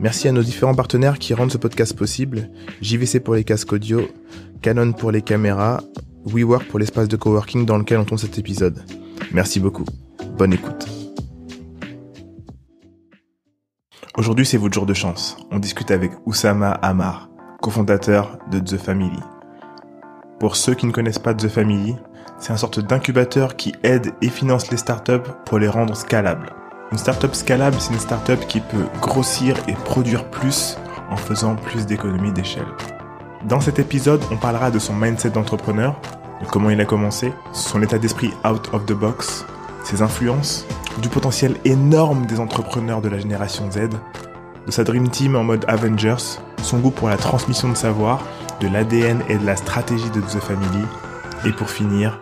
Merci à nos différents partenaires qui rendent ce podcast possible. JVC pour les casques audio, Canon pour les caméras, WeWork pour l'espace de coworking dans lequel on tourne cet épisode. Merci beaucoup. Bonne écoute. Aujourd'hui, c'est votre jour de chance. On discute avec Oussama Amar, cofondateur de The Family. Pour ceux qui ne connaissent pas The Family, c'est une sorte d'incubateur qui aide et finance les startups pour les rendre scalables. Une startup scalable, c'est une startup qui peut grossir et produire plus en faisant plus d'économies d'échelle. Dans cet épisode, on parlera de son mindset d'entrepreneur, de comment il a commencé, son état d'esprit out of the box, ses influences, du potentiel énorme des entrepreneurs de la génération Z, de sa Dream Team en mode Avengers, son goût pour la transmission de savoir, de l'ADN et de la stratégie de The Family, et pour finir,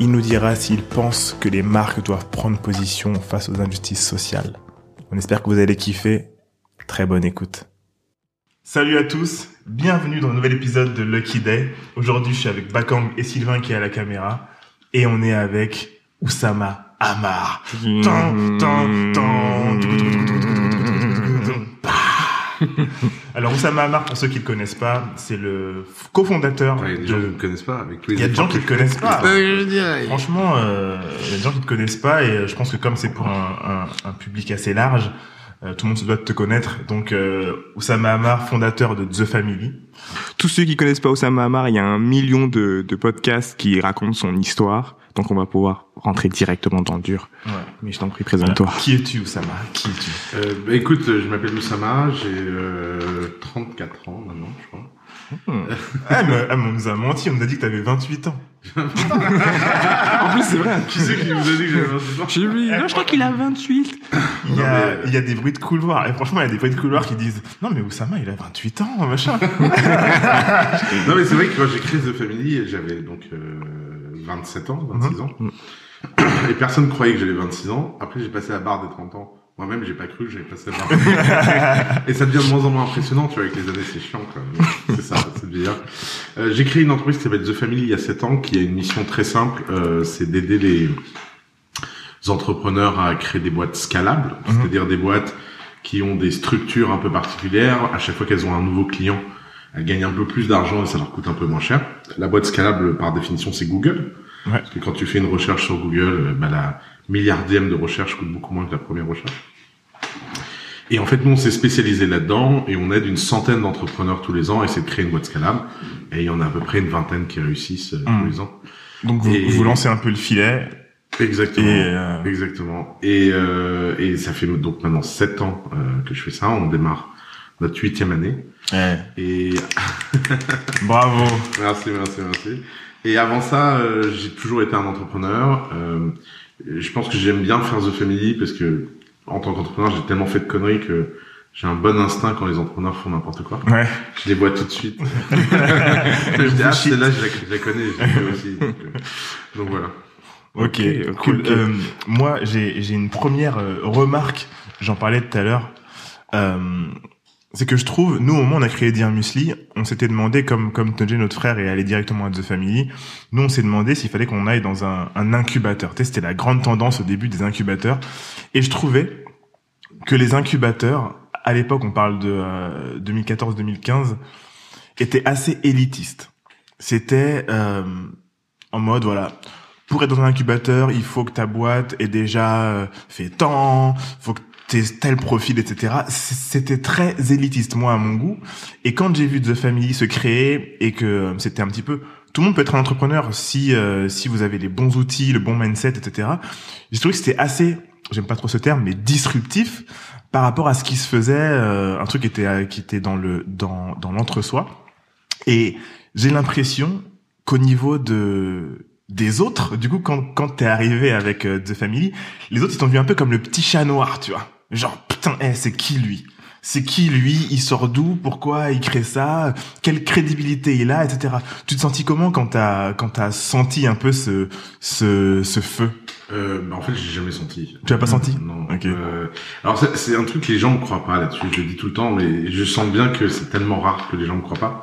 il nous dira s'il pense que les marques doivent prendre position face aux injustices sociales. On espère que vous allez kiffer. Très bonne écoute. Salut à tous, bienvenue dans un nouvel épisode de Lucky Day. Aujourd'hui, je suis avec Bakang et Sylvain qui est à la caméra et on est avec Oussama Amar. Alors Oussama Amar, pour ceux qui ne le connaissent pas, c'est le cofondateur Ouais, il y a des de... gens qui ne connaissent pas. Avec tous les Il y a des gens qui ne le connaissent pas. Franchement, euh, il y a des gens qui te connaissent pas et euh, je pense que comme c'est pour un, un, un public assez large, euh, tout le monde se doit de te connaître. Donc, euh, Oussama Hamar, fondateur de The Family. Tous ceux qui connaissent pas Oussama Hamar, il y a un million de, de podcasts qui racontent son histoire. Donc on va pouvoir rentrer directement dans le dur. Ouais. Mais je t'en prie, présente-toi. Voilà. Qui es-tu, Oussama? Qui es-tu? Euh, bah, écoute, je m'appelle Oussama, j'ai euh, 34 ans maintenant, je crois. hmm. ah, mais, ah, mais on nous a menti, on nous a dit que t'avais 28 ans. C'est vrai. Qui c'est qui vous a dit que j'avais 28 ans J'ai vu, non, je crois qu'il a 28. Il y, a, il y a des bruits de couloir. Et franchement, il y a des bruits de couloir qui disent Non, mais Oussama, il a 28 ans, machin. Non, mais c'est vrai que quand j'ai créé The Family, j'avais donc euh, 27 ans, 26 ans. Et personne croyait que j'avais 26 ans. Après, j'ai passé la barre des 30 ans. Moi-même, j'ai pas cru j'avais passé la barre. Et ça devient de moins en moins impressionnant, tu vois, avec les années, c'est chiant, quand même. C'est ça, c'est vieillir. Euh, j'ai créé une entreprise qui s'appelle The Family il y a 7 ans, qui a une mission très simple, euh, c'est d'aider les entrepreneurs à créer des boîtes scalables, Mhm. c'est-à-dire des boîtes qui ont des structures un peu particulières. À chaque fois qu'elles ont un nouveau client, elles gagnent un peu plus d'argent et ça leur coûte un peu moins cher. La boîte scalable, par définition, c'est Google. Ouais. Parce que quand tu fais une recherche sur Google, euh, bah, la milliardième de recherche coûte beaucoup moins que la première recherche. Et en fait, nous, on s'est spécialisé là-dedans et on aide une centaine d'entrepreneurs tous les ans à essayer de créer une boîte scalable. Et il y en a à peu près une vingtaine qui réussissent euh, Mm. tous les ans. Donc, vous, Et- vous lancez un peu le filet. Exactement. Et, euh, Exactement. Et, euh, et ça fait donc maintenant sept ans euh, que je fais ça. On démarre notre huitième année. Et bravo. merci, merci, merci. Et avant ça, j'ai toujours été un entrepreneur. Euh, je pense que j'aime bien faire The Family parce que en tant qu'entrepreneur, j'ai tellement fait de conneries que j'ai un bon instinct quand les entrepreneurs font n'importe quoi. Ouais. Je les vois tout de suite. je dis, ah, celle-là, je la, je la connais, je aussi. Donc, euh, donc voilà. Ok, Ok, cool. ok. Euh, moi, j'ai j'ai une première euh, remarque. J'en parlais tout à l'heure. Euh, c'est que je trouve, nous au moment où on a créé Dear Musli, on s'était demandé, comme comme Tonje, notre frère, est allé directement à The Family, nous on s'est demandé s'il fallait qu'on aille dans un, un incubateur. Tu sais, C'était la grande tendance au début des incubateurs. Et je trouvais que les incubateurs, à l'époque, on parle de euh, 2014-2015, étaient assez élitistes. C'était euh, en mode, voilà, pour être dans un incubateur, il faut que ta boîte ait déjà euh, fait tant, faut que tel profil, etc. C'était très élitiste, moi, à mon goût. Et quand j'ai vu The Family se créer et que euh, c'était un petit peu... Tout le monde peut être un entrepreneur si euh, si vous avez les bons outils, le bon mindset, etc. J'ai trouvé que c'était assez, j'aime pas trop ce terme, mais disruptif par rapport à ce qui se faisait, euh, un truc qui était qui était dans le dans dans l'entre-soi. Et j'ai l'impression qu'au niveau de des autres, du coup, quand quand t'es arrivé avec euh, The Family, les autres ils t'ont vu un peu comme le petit chat noir, tu vois. Genre putain, eh, c'est qui lui? C'est qui lui, il sort d'où, pourquoi il crée ça, quelle crédibilité il a, etc. Tu te sentis comment quand t'as quand t'as senti un peu ce ce ce feu? Euh, bah, en fait, j'ai jamais senti. Tu l'as pas senti? Non. Ok. Euh, alors c'est- un truc que les gens me croient pas là-dessus. Je le dis tout le temps, mais je sens bien que c'est tellement rare que les gens me croient pas.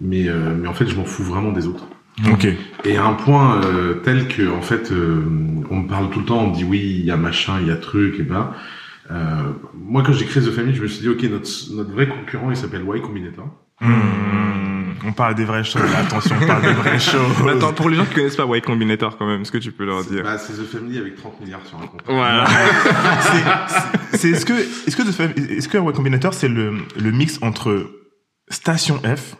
Mais euh, mais en fait, je m'en fous vraiment des autres. Ok. Et à un point euh, tel que en fait, on me parle tout le temps. On me dit oui, il y a machin, il y a truc, et ben. Euh, moi, quand j'ai créé The Family, je me suis dit ok, notre notre vrai concurrent, il s'appelle Y Combinator. Hmm, on parle des vraies choses. Attention, on parle des vraies choses. Attends, pour les gens qui connaissent pas Y Combinator quand même, est-ce que tu peux leur dire Bah, c'est The Family avec 30 milliards sur un compte. Voilà. C'est- c'est est-ce que est-ce que est-ce que Y Combinator c'est le le mix entre Station F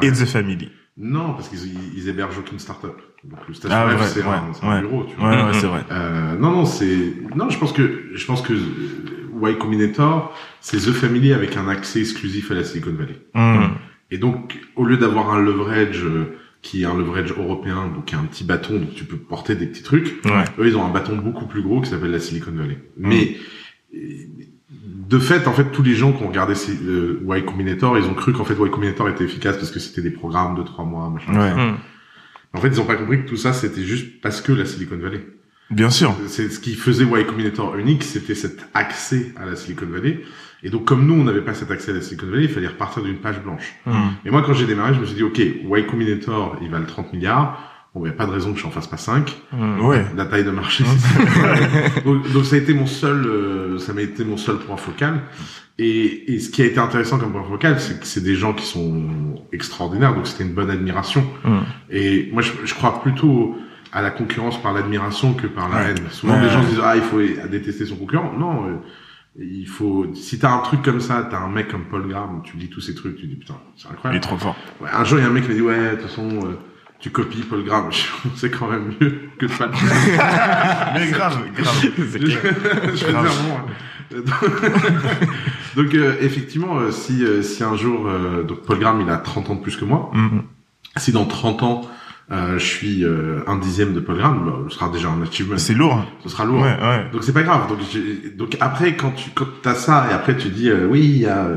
et. The Family? Non, parce qu'ils ils- ils hébergent aucune start-up. Donc le Station Ah, c'est ouais, un, c'est un ouais. bureau, tu vois. Ouais, ouais, c'est vrai. Euh, non, non, c'est non. Je pense que je pense que Y Combinator, c'est The Family avec un accès exclusif à la Silicon Valley. Hmm. Et donc, au lieu d'avoir un leverage euh, qui est un leverage européen, donc qui est un petit bâton, donc tu peux porter des petits trucs. Ouais. Eux, ils ont un bâton beaucoup plus gros qui s'appelle la Silicon Valley. Mais euh, de fait, en fait, tous les gens qui ont regardé euh, Y Combinator, ils ont cru qu'en fait Y Combinator était efficace parce que c'était des programmes de trois mois, machin. Ouais. En fait, ils ont pas compris que tout ça, c'était juste parce que la Silicon Valley. Bien sûr. C'est ce qui faisait Y Combinator unique, c'était cet accès à la Silicon Valley. Et donc, comme nous, on n'avait pas cet accès à la Silicon Valley, il fallait repartir d'une page blanche. Hmm. Et moi, quand j'ai démarré, je me suis dit, OK, Y Combinator, il valent 30 milliards. Bon, il n'y a pas de raison que j'en fasse pas 5. Hmm. Ouais. La taille de marché, c'est ça. donc, donc, ça a été mon seul, euh, ça m'a été mon seul point focal. Et, et ce qui a été intéressant comme point focal, c'est que c'est des gens qui sont extraordinaires. Donc, c'était une bonne admiration. Hmm. Et moi, je, je crois plutôt à la concurrence par l'admiration que par la Ouais. haine. Souvent, Ouais. les gens se disent, ah, il faut détester son concurrent. Non, euh, il faut, si t'as un truc comme ça, t'as un mec comme Paul Graham, tu lis tous ces trucs, tu dis, putain, c'est Il est incroyable. trop fort. Ouais, un jour, il y a un mec qui m'a dit, ouais, de toute façon, euh, tu copies Paul Graham. C'est quand même mieux que de pas le faire. Mais grave, grave. Je, je veux dire, bon, euh, donc euh, effectivement, euh, si euh, si un jour, euh, donc Paul Graham, il a 30 ans de plus que moi. Hmm. Si dans 30 ans, euh, je suis euh, un dixième de Paul Graham, bah, ce sera déjà un achievement. C'est lourd. Ce sera lourd. Ouais, ouais. Donc c'est pas grave. Donc j'ai- donc après quand tu quand t'as ça et après tu dis euh, oui il y a euh,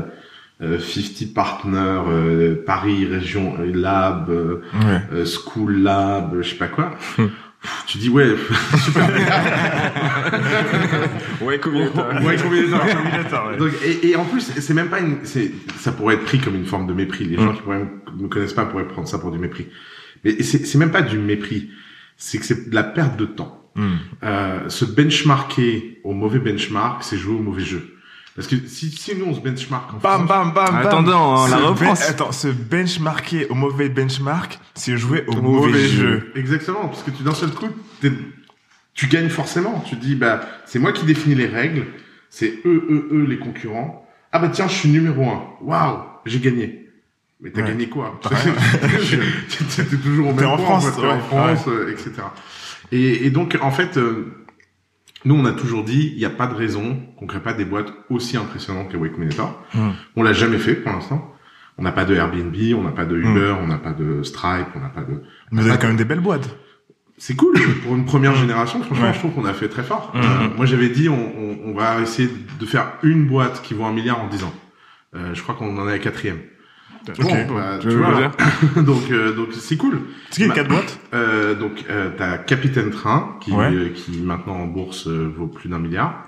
50 partners euh, Paris région euh, lab euh, Ouais. euh, school lab je sais pas quoi. Pff, tu dis ouais super. Combinator. Ouais, combinator. Combinator, ouais. Donc, et, et en plus, c'est même pas une, c'est, ça pourrait être pris comme une forme de mépris. Les gens Mm. qui pourraient, me connaissent pas pourraient prendre ça pour du mépris. Mais c'est, c'est même pas du mépris. C'est que c'est de la perte de temps. Hmm. Euh, se benchmarker au mauvais benchmark, c'est jouer au mauvais jeu. Parce que si, si nous on se benchmark en Bam, France, bam, bam, bam. Attendons, hein, la ben- Attends, se benchmarker au mauvais benchmark, c'est jouer au, Au mauvais, mauvais jeu. jeu. Exactement, parce que tu d'un seul coup, tu gagnes forcément. Tu dis, bah, c'est moi qui définis les règles, c'est eux, eux, eux, les concurrents. Ah bah tiens, je suis numéro un. Waouh, j'ai gagné. Mais t'as Ouais. gagné quoi. T'es toujours au T'es même en point, France, en ouais. France, euh, etc. Et, et donc, en fait, euh, nous, on a toujours dit, il n'y a pas de raison qu'on crée pas des boîtes aussi impressionnantes que Combinator. Hmm. On l'a jamais fait pour l'instant. On n'a pas de Airbnb, on n'a pas de Hmm. Uber, on n'a pas de Stripe, on n'a pas de. Mais vous avez quand même des belles boîtes. C'est cool pour une première génération. Franchement, Ouais. je trouve qu'on a fait très fort. Mhm. Euh, moi, j'avais dit, on, on, on va essayer de faire une boîte qui vaut un milliard en 10 ans. Euh, je crois qu'on en est à la quatrième. Bon, bah, tu vois, dire donc euh, donc c'est cool. C'est qui les quatre boîtes Euh, donc euh, t'as Capitaine Train qui Ouais. euh, qui maintenant en bourse euh, vaut plus d'un milliard.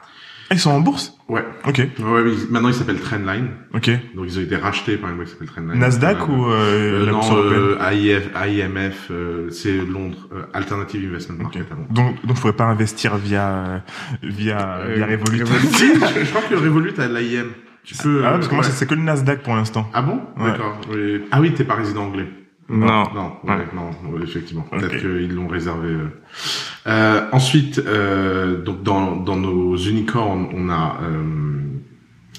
Ah, Ils sont en bourse? Ouais. Ok, Ouais, ils- maintenant il s'appelle Trendline. ok. Donc ils ont été rachetés par une boîte qui s'appelle Trendline. Nasdaq ou euh, la non, euh, AIF, AIMF, euh, c'est Londres, euh, Alternative Investment Market à Londres. Donc, donc, faudrait pas investir via, via, via Revolut. je, je crois que Revolut a l'AIM. Tu peux. Ah ouais, parce que moi, ouais. c'est que le Nasdaq pour l'instant. Ah bon Ouais. D'accord. Oui. Ah oui, t'es pas résident anglais. Non. Non, ouais, Ouais. non, effectivement. Peut-être qu'ils l'ont réservé. euh. Euh, ensuite, euh, donc dans, dans nos unicorns, on a euh,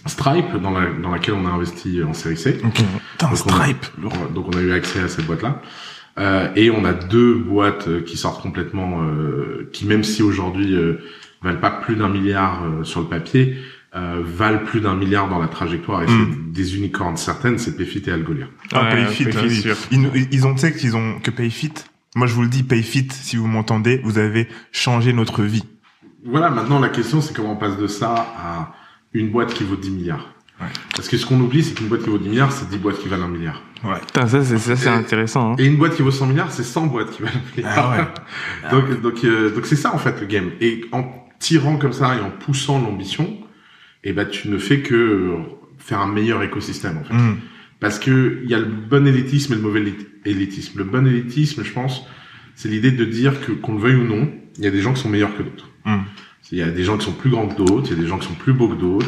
Stripe, dans, la, dans laquelle on a investi en série C. Ok. Putain, Donc, Stripe. On, donc on a eu accès à cette boîte-là. Euh, et on a deux boîtes euh, qui sortent complètement, euh, qui même si aujourd'hui euh, valent pas plus d'un milliard euh, sur le papier, euh, valent plus d'un milliard dans la trajectoire. Et Mm. c'est des unicorns certaines, c'est Payfit et Algolia. Ah, Ouais, Payfit, Payfit, oui. sûr. Ils, ont, tu sais qu'ils ont, que Payfit, moi je vous le dis, Payfit, si vous m'entendez, vous avez changé notre vie. Voilà, maintenant la question c'est comment on passe de ça à une boîte qui vaut 10 milliards. Parce que ce qu'on oublie, c'est qu'une boîte qui vaut 10 milliards, c'est 10 boîtes qui valent un milliard. Ouais. Putain, ça, c'est, ça, c'est Et- intéressant. Hein. Et une boîte qui vaut 100 milliards, c'est 100 boîtes qui valent un milliard. Ah ouais. donc, donc, euh, donc c'est ça en fait le game. Et en tirant comme ça et en poussant l'ambition, eh ben tu ne fais que faire un meilleur écosystème en fait. Mm. Parce que il y a le bon élitisme et le mauvais élit- élitisme. Le bon élitisme, je pense, c'est l'idée de dire que qu'on le veuille ou non, il y a des gens qui sont meilleurs que d'autres. Mm. Il y a des gens qui sont plus grands que d'autres, il y a des gens qui sont plus beaux que d'autres,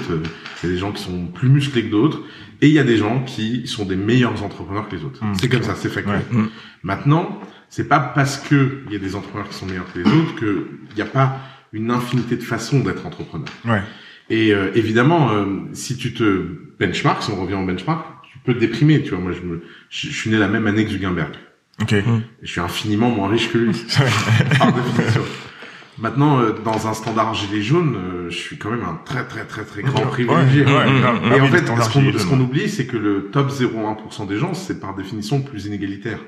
il y a des gens qui sont plus musclés que d'autres, et il y a des gens qui sont des meilleurs entrepreneurs que les autres. Mm, c'est comme ça, c'est factuel. Ouais. Maintenant, c'est pas parce que il y a des entrepreneurs qui sont meilleurs que les autres que il n'y a pas une infinité de façons d'être entrepreneur. Ouais. Et euh, évidemment, euh, si tu te benchmark, si on revient au benchmark, tu peux te déprimer. Tu vois, moi, je, me, je, je suis né la même année que Zuckerberg. Ok. Et je suis infiniment moins riche que lui, par définition. Maintenant, euh, dans un standard gilet jaune, euh, je suis quand même un très très très très grand privilégié. Ouais, ouais, grave. Et Ah en oui, fait, ce qu'on ce ouais. oublie, c'est que le top 0,1% des gens, c'est par définition plus inégalitaire.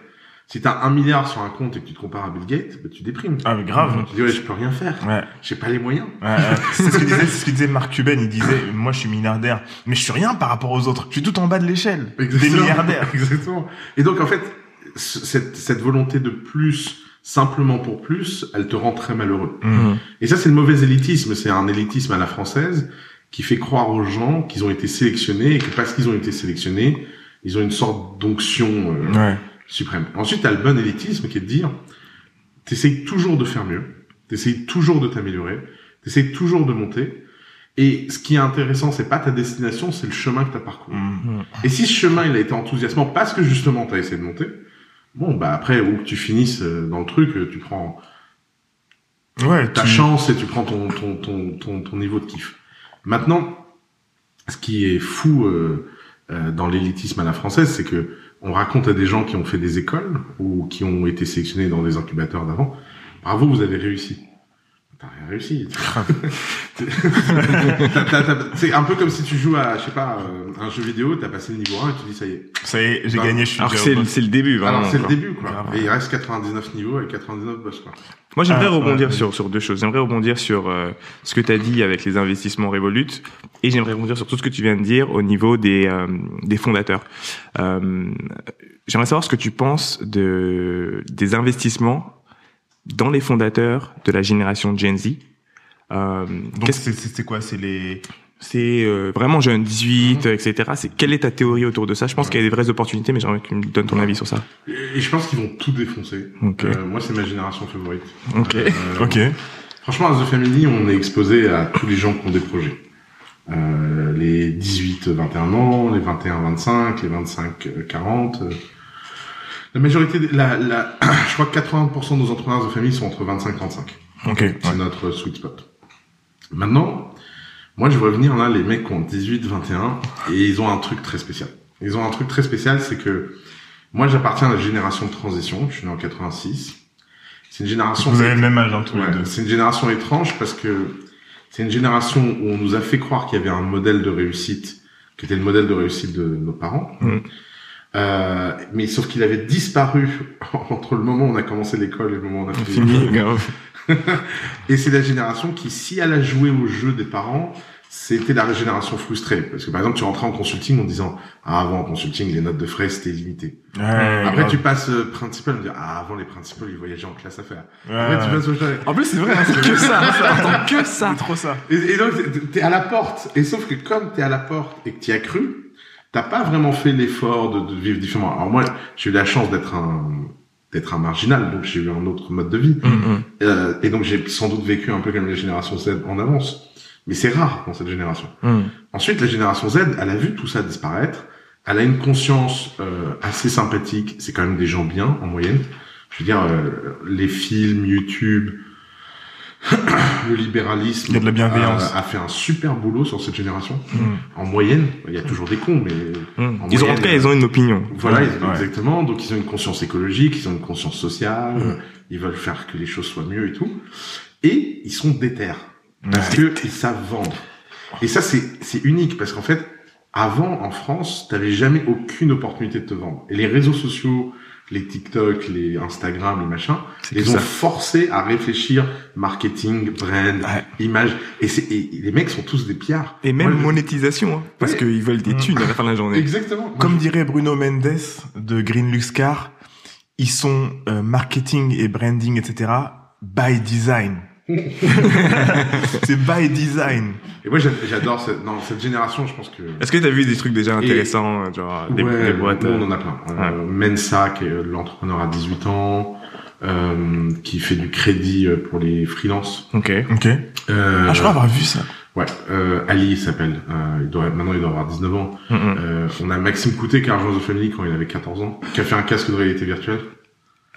Si t'as un milliard sur un compte et que tu te compares à Bill Gates, bah, tu déprimes. Ah mais grave. Tu dis ouais, je peux rien faire. Ouais. J'ai pas les moyens. Ouais, ouais. c'est ce que disait, ce que disait Mark Cuban. Il disait, moi, je suis milliardaire, mais je suis rien par rapport aux autres. Je suis tout en bas de l'échelle des milliardaires. Exactement. Et donc en fait, ce- cette, cette volonté de plus, simplement pour plus, elle te rend très malheureux. Mm. Et ça, c'est le mauvais élitisme. C'est un élitisme à la française qui fait croire aux gens qu'ils ont été sélectionnés et que parce qu'ils ont été sélectionnés, ils ont une sorte d'onction euh, Ouais. Suprême. Ensuite, tu as le bon élitisme qui est de dire, t'essayes toujours de faire mieux, t'essayes toujours de t'améliorer, t'essayes toujours de monter. Et ce qui est intéressant, c'est pas ta destination, c'est le chemin que tu as parcouru. Mm. Et si ce chemin il a été enthousiasmant parce que justement tu as essayé de monter, bon bah après où que tu finisses euh, dans le truc, euh, tu prends Ouais. ta tu- chance et tu prends ton ton, ton ton ton niveau de kiff. Maintenant, ce qui est fou euh, euh, dans l'élitisme à la française, c'est que on raconte à des gens qui ont fait des écoles ou qui ont été sélectionnés dans des incubateurs d'avant, bravo, vous avez réussi. T'as rien réussi. C'est un peu comme si tu joues à, je sais pas, euh, un jeu vidéo, t'as passé le niveau 1 et tu dis ça y est. Ça y est, j'ai Non. gagné, je suis Alors c'est, le- début, vraiment. Alors c'est le début quoi. Grave. Et il reste 99 niveaux et 99 boss quoi. Moi, j'aimerais Ah, rebondir ouais. sur, sur deux choses. J'aimerais rebondir sur euh, ce que tu as dit avec les investissements Revolut et j'aimerais rebondir sur tout ce que tu viens de dire au niveau des, euh, des fondateurs. Euh, j'aimerais savoir ce que tu penses de, des investissements dans les fondateurs de la génération Gen Z. Euh, Donc c'est c'est quoi? C'est les. c'est euh, vraiment jeune, 18, etc. C'est quelle est ta théorie autour de ça? Je pense qu'il y a des vraies opportunités, mais j'aimerais que tu me donnes ton avis sur ça. Et, je pense qu'ils vont tout défoncer. Euh, moi c'est ma génération favorite. Ok. Euh, Ok. Franchement, à The Family, on est exposé à tous les gens qui ont des projets. Euh, les 18-21 ans, les 21-25, les 25-40. La majorité, la, la, je crois que 80% de nos entrepreneurs de famille sont entre 25 et 35. Ok. Ouais. C'est notre sweet spot. Maintenant, moi, je vois venir là les mecs qui ont 18, 21 et ils ont un truc très spécial. Ils ont un truc très spécial, c'est que moi, j'appartiens à la génération de transition. Je suis né en 86. C'est une génération. Vous avez le même age, hein, tous Ouais, les deux. c'est une génération étrange parce que c'est une génération où on nous a fait croire qu'il y avait un modèle de réussite qui était le modèle de réussite de nos parents. Mm. Euh, mais sauf qu'il avait disparu entre le moment où on a commencé l'école et le moment où on a fini. Et c'est la génération qui, si elle a joué au jeu des parents, c'était la génération frustrée. Parce que par exemple, tu rentrais en consulting en disant ah avant en consulting les notes de frais c'était limité. Ouais, Après grave. tu passes euh, principal, on dit ah avant les principaux ils voyageaient en classe. Ouais, Après tu ouais. passes au. En plus, c'est vrai, hein, c'est que ça. ça que ça. Trop ça. Et, et donc, t'es à la porte. Et sauf que comme t'es à la porte et que t'y as cru, t'as pas vraiment fait l'effort de, de vivre différemment. Alors moi, j'ai eu la chance d'être un d'être un marginal, donc j'ai eu un autre mode de vie. Mhm. Euh, et donc j'ai sans doute vécu un peu comme la génération Z en avance. Mais c'est rare dans cette génération. Mhm. Ensuite, la génération Z, elle a vu tout ça disparaître. Elle a une conscience euh, assez sympathique. C'est quand même des gens bien en moyenne. Je veux dire, euh, les films, YouTube, le libéralisme. Il y a de la bienveillance. A, a fait un super boulot sur cette génération. Mm. En moyenne, il y a toujours des cons, mais. En Ils ont en tout cas, ils ont une opinion. voilà, Ouais, ils- ouais. exactement. Donc ils ont une conscience écologique, ils ont une conscience sociale. Mm. Ils veulent faire que les choses soient mieux et tout. Et ils sont déter parce que ils savent vendre. Et ça, c'est c'est unique parce qu'en fait, avant en France, t'avais jamais aucune opportunité de te vendre. Et les réseaux sociaux, les TikTok, les Instagram, les machins, les ont ça. forcés à réfléchir marketing, brand, Ouais. image. Et, les mecs sont tous des pillards. Et même Moi, monétisation, hein, parce qu'ils veulent des Mm. thunes à la fin de la journée. Exactement. Comme dirait Bruno Mendes de Green Lux Car, ils sont euh, marketing et branding, etc. by design. c'est by design. Et moi, j'a- j'adore cette, non, cette génération, je pense que... Est-ce que t'as vu des trucs déjà intéressants, euh, genre des, ouais, des boîtes nous, euh, on en a plein. Euh, Mensa, qui est l'entrepreneur à 18 ans, euh, qui fait du crédit pour les freelances. Ok. Ok. Euh, Ah, je crois avoir vu ça. Ouais, euh, Ali il s'appelle. Euh, il doit, maintenant, il doit avoir 19 ans. Mm. Euh, on a Maxime Coutet, qui a rejoint The Family quand il avait 14 ans, qui a fait un casque de réalité virtuelle.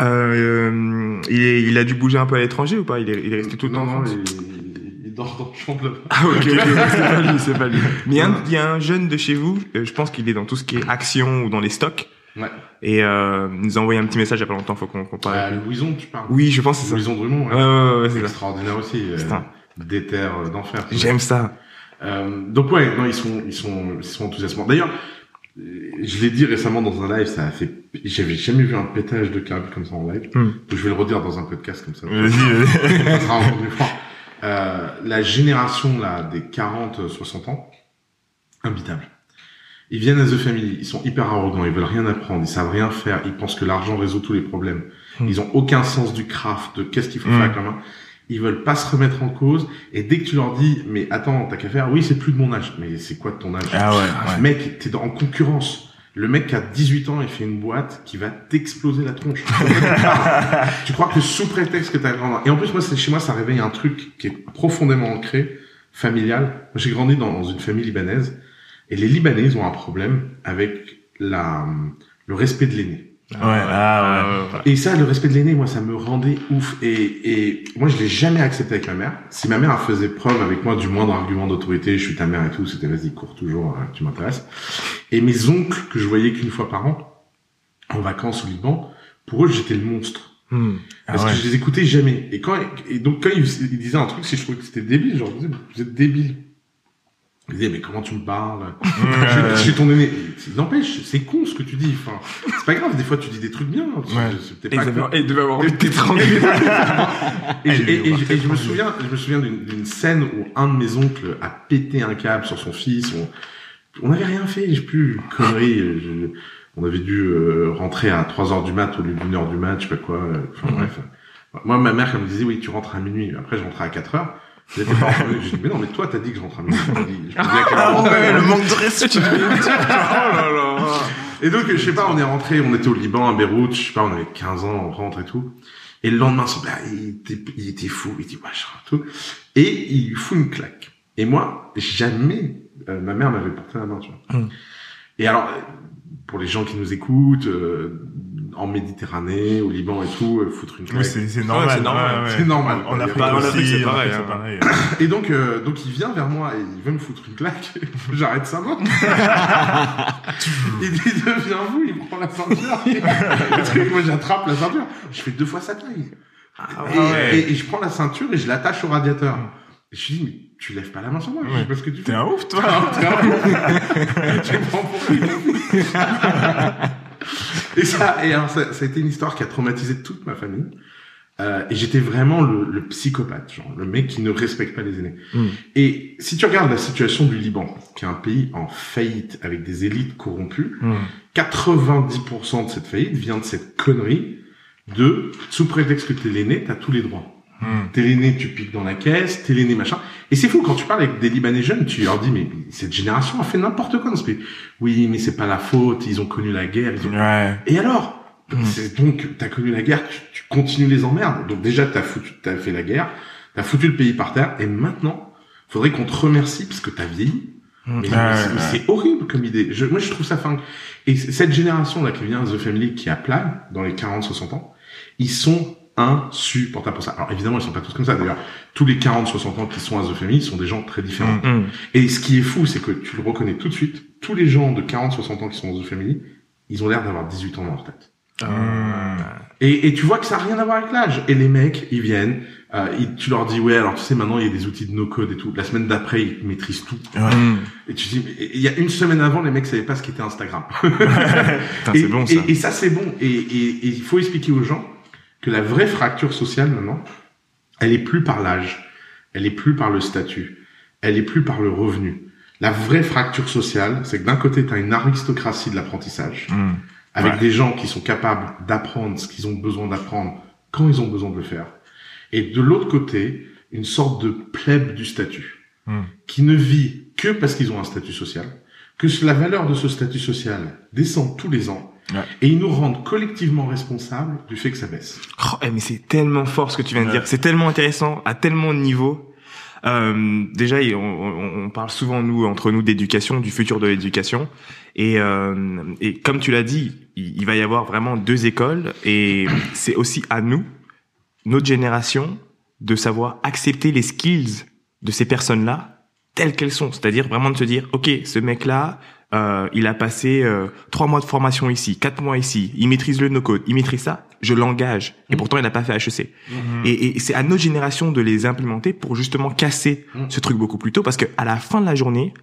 Euh, il, est, il a dû bouger un peu à l'étranger ou pas? Il est, il est resté tout le temps en France? il, il dort dans le champ de Ah ok, c'est pas lui, c'est pas lui. Mais il y, a un- il y a un jeune de chez vous, euh, je pense qu'il est dans tout ce qui est action ou dans les stocks, Ouais. et euh, il nous a envoyé un petit message il y a pas longtemps, faut qu'on qu'on parle. Euh, Louison, tu parles Oui, je pense que c'est ça. Louison Drummond, Ouais, ouais, ouais, ouais, c'est ça. extraordinaire aussi. Euh, Putain. Déter euh, d'enfer. J'aime ça. Euh, donc ouais, non, ils sont, ils sont, ils sont enthousiasmants. D'ailleurs, je l'ai dit récemment dans un live, ça a fait, j'avais jamais vu un pétage de câble comme ça en live. Hmm. Donc je vais le redire dans un podcast comme ça. Vas-y, vas-y. ça sera. Euh, la génération là des 40-60 ans, imbitable. Ils viennent à The Family, ils sont hyper arrogants, ils veulent rien apprendre, ils savent rien faire, ils pensent que l'argent résout tous les problèmes. Hmm. Ils ont aucun sens du craft, de qu'est-ce qu'il faut Hmm. faire avec la main. Ils veulent pas se remettre en cause. Et dès que tu leur dis, mais attends, t'as qu'à faire, oui, c'est plus de mon âge. Mais c'est quoi de ton âge? Ah ouais, ouais. Mec, t'es en concurrence. Le mec qui a 18 ans, il fait une boîte qui va t'exploser la tronche. tu crois que sous prétexte que t'as grandi... Et en plus, moi, c'est, chez moi, ça réveille un truc qui est profondément ancré, familial. Moi, j'ai grandi dans une famille libanaise. Et les Libanais, ils ont un problème avec la, le respect de l'aîné. Ouais, ah ouais. Et ça, le respect de l'aîné, moi, ça me rendait ouf. Et, et moi, je l'ai jamais accepté avec ma mère. Si ma mère elle faisait preuve avec moi du moindre argument d'autorité, je suis ta mère et tout, c'était vas-y, cours toujours, hein, tu m'intéresses. Et mes oncles, que je voyais qu'une fois par an, en vacances au Liban, pour eux, j'étais le monstre. Hmm. Parce Ah ouais. que je les écoutais jamais. Et quand, et donc quand ils, ils disaient un truc, si je trouvais que c'était débile, genre, vous êtes débile. Ils disaient, mais comment tu me parles? Je, je suis ton aîné. Il n'empêche, c'est con ce que tu dis. Enfin, c'est pas grave. Des fois, tu dis des trucs bien. Ouais. Pas et ils devaient avoir envie de t'étrangler. et, et- je me souviens, je me souviens d'une scène où un de mes oncles a pété un câble sur son fils. On on n'avait rien fait, j'ai plus connerie. je- on avait dû euh, rentrer à 3 heures du mat au lieu d'une heure du mat, je sais pas quoi. euh, Enfin bref. Moi, ma mère, elle me disait, oui, tu rentres à minuit. Après, je rentrais à 4 heures. J'étais pas rentré. J'ai dit, mais non, mais toi, t'as dit que je rentre à. Je je Ah ouais, le manque de respect. oh là là. Et donc, je sais pas, on est rentré, on était au Liban, à Beyrouth, je sais pas, on avait 15 ans, on rentre et tout. Et le lendemain, son père, il était, il était fou, il dit, machin, tout. Et il lui fout une claque. Et moi, jamais, euh, ma mère m'avait porté la main, tu vois. Hmm. Et alors, pour les gens qui nous écoutent, euh, en Méditerranée, au Liban et tout, euh, foutre une claque. Oui, c'est c'est normal. c'est normal. ouais, normal. Y a Afrique pas- c'est pareil, hein. c'est pareil. Et donc, euh, donc il vient vers moi et il veut me foutre une claque. J'arrête sa main. il dit devient vous, il prend la ceinture. Le truc, moi j'attrape la ceinture. Je fais deux fois sa taille. et, ouais. et- et je prends la ceinture et je l'attache au radiateur. Et je lui dis mais tu lèves pas la main sur moi. Je sais Ouais. pas ce que tu fais. T'es un ouf, toi. tu me prends pour Et ça, et alors ça, ça a été une histoire qui a traumatisé toute ma famille. Euh, et j'étais vraiment le, le psychopathe, genre le mec qui ne respecte pas les aînés. Mm. Et si tu regardes la situation du Liban, qui est un pays en faillite avec des élites corrompues, Hmm. 90% de cette faillite vient de cette connerie de sous prétexte que t'es l'aîné, t'as tous les droits. Hmm. T'es l'aîné, tu piques dans la caisse, t'es l'aîné, machin. Et c'est fou, quand tu parles avec des Libanais jeunes, tu leur dis, mais cette génération a fait n'importe quoi dans ce pays. Oui, mais c'est pas la faute, ils ont connu la guerre, ils ont... Ouais. Et alors Mm. C'est donc, t'as connu la guerre, tu, tu continues les emmerdes. Donc déjà, t'as foutu, t'as fait la guerre, t'as foutu le pays par terre, et maintenant, faudrait qu'on te remercie parce que t'as vieilli. Hmm. Mais, c'est- ouais. horrible comme idée. Je, moi, je trouve ça fin. Et cette génération-là qui vient The Family, qui a plane dans les 40-60 ans, ils sont insupportables pour ça. Alors évidemment, ils sont pas tous comme ça. D'ailleurs, tous les 40-60 ans qui sont à The Family sont des gens très différents. Mm. Hmm. Et ce qui est fou, c'est que tu le reconnais tout de suite. Tous les gens de 40-60 ans qui sont dans The Family, ils ont l'air d'avoir 18 ans dans leur tête. Et, et tu vois que ça n'a rien à voir avec l'âge. Et les mecs, ils viennent, euh, ils- tu leur dis, ouais, alors tu sais, maintenant, il y a des outils de no-code et tout. La semaine d'après, ils maîtrisent tout. Mm. Et tu dis, il y a une semaine avant, les mecs savaient pas ce qu'était Instagram. Putain, et, c'est bon ça. Et, et ça, c'est bon. Et il faut expliquer aux gens que la vraie fracture sociale, maintenant, elle est plus par l'âge, elle est plus par le statut, elle est plus par le revenu. La vraie fracture sociale, c'est que d'un côté, tu as une aristocratie de l'apprentissage, Mm. avec Ouais. des gens qui sont capables d'apprendre ce qu'ils ont besoin d'apprendre quand ils ont besoin de le faire. Et de l'autre côté, une sorte de plèbe du statut, Mm. qui ne vit que parce qu'ils ont un statut social, que la valeur de ce statut social descend tous les ans, Ouais. et ils nous rendent collectivement responsables du fait que ça baisse. Oh, eh, mais c'est tellement fort ce que tu viens de Ouais. dire. C'est tellement intéressant à tellement de niveaux. Euh, déjà, on, on- on parle souvent nous entre nous d'éducation, du futur de l'éducation, et, euh, et comme tu l'as dit, il, il va y avoir vraiment deux écoles, et c'est aussi à nous, notre génération, de savoir accepter les skills de ces personnes-là telles qu'elles sont, c'est-à-dire vraiment de se dire, ok, ce mec-là, euh, il a passé euh, trois mois de formation ici, quatre mois ici, il maîtrise le no-code, il maîtrise ça, je l'engage. Et Mhm. pourtant, il n'a pas fait HEC. Mhm. Et, et c'est à notre génération de les implémenter pour justement casser Mhm. ce truc beaucoup plus tôt, parce que à la fin de la journée,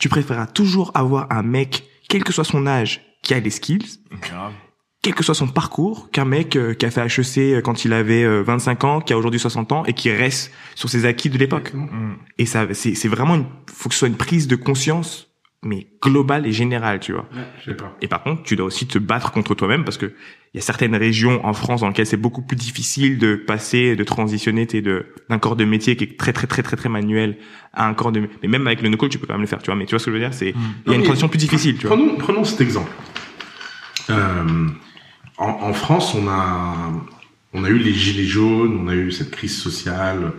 tu préféreras toujours avoir un mec, quel que soit son âge, qui a des skills, quel que soit son parcours, qu'un mec euh, qui a fait HEC quand il avait euh, 25 ans, qui a aujourd'hui 60 ans et qui reste sur ses acquis de l'époque. Et ça, c'est c'est vraiment, une, faut que ce soit une prise de conscience, mais globale et générale, tu vois. Je sais pas. Et par contre, tu dois aussi te battre contre toi-même parce que il y a certaines régions en France dans lesquelles c'est beaucoup plus difficile de passer, de transitionner de d'un corps de métier qui est très très très très très manuel à un corps de mais même avec le no tu peux quand même le faire, tu vois. Mais tu vois ce que je veux dire, c'est il y a une transition plus difficile, tu vois. Prenons, prenons cet exemple. Euh, en, en France, on a, on a eu les gilets jaunes, on a eu cette crise sociale.